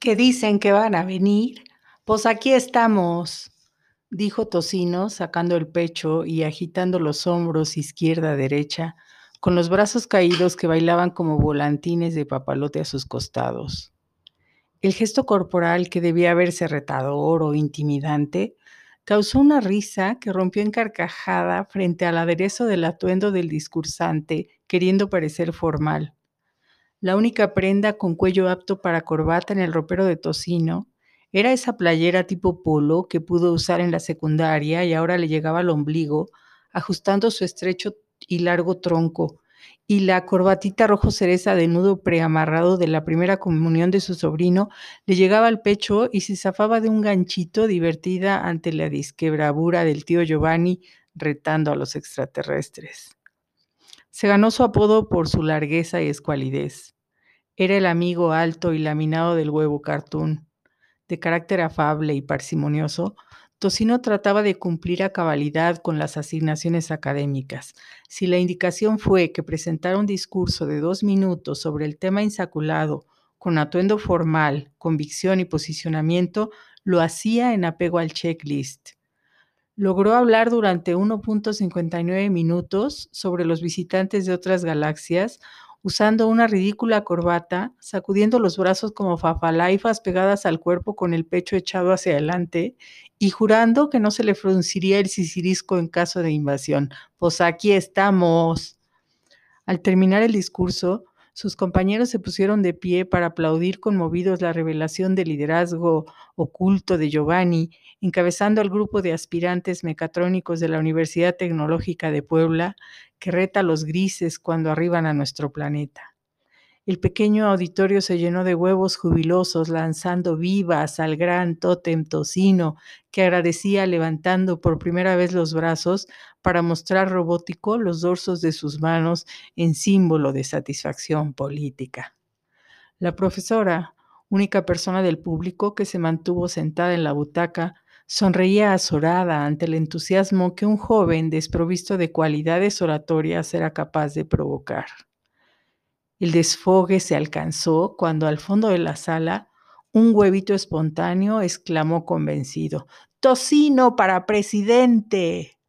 ¿Qué dicen que van a venir? Pues aquí estamos, dijo Tocino, sacando el pecho y agitando los hombros izquierda a derecha, con los brazos caídos que bailaban como volantines de papalote a sus costados. El gesto corporal, que debía verse retador o intimidante, causó una risa que rompió en carcajada frente al aderezo del atuendo del discursante, queriendo parecer formal. La única prenda con cuello apto para corbata en el ropero de tocino era esa playera tipo polo que pudo usar en la secundaria y ahora le llegaba al ombligo, ajustando su estrecho y largo tronco, y la corbatita rojo cereza de nudo preamarrado de la primera comunión de su sobrino le llegaba al pecho y se zafaba de un ganchito divertida ante la disquebravura del tío Giovanni retando a los extraterrestres. Se ganó su apodo por su largueza y escualidez. Era el amigo alto y laminado del huevo cartoon. De carácter afable y parsimonioso, Tocino trataba de cumplir a cabalidad con las asignaciones académicas. Si la indicación fue que presentara un discurso de dos minutos sobre el tema insaculado, con atuendo formal, convicción y posicionamiento, lo hacía en apego al checklist. Logró hablar durante 1.59 minutos sobre los visitantes de otras galaxias, usando una ridícula corbata, sacudiendo los brazos como fafalaifas pegadas al cuerpo con el pecho echado hacia adelante y jurando que no se le frunciría el sicirisco en caso de invasión. Pues aquí estamos. Al terminar el discurso, sus compañeros se pusieron de pie para aplaudir conmovidos la revelación del liderazgo oculto de Giovanni, encabezando al grupo de aspirantes mecatrónicos de la Universidad Tecnológica de Puebla, que reta a los grises cuando arriban a nuestro planeta. El pequeño auditorio se llenó de huevos jubilosos, lanzando vivas al gran tótem tocino, que agradecía levantando por primera vez los brazos para mostrar robótico los dorsos de sus manos en símbolo de satisfacción política. La profesora, única persona del público que se mantuvo sentada en la butaca, sonreía azorada ante el entusiasmo que un joven desprovisto de cualidades oratorias era capaz de provocar. El desfogue se alcanzó cuando al fondo de la sala un huevito espontáneo exclamó convencido, Tocino para presidente.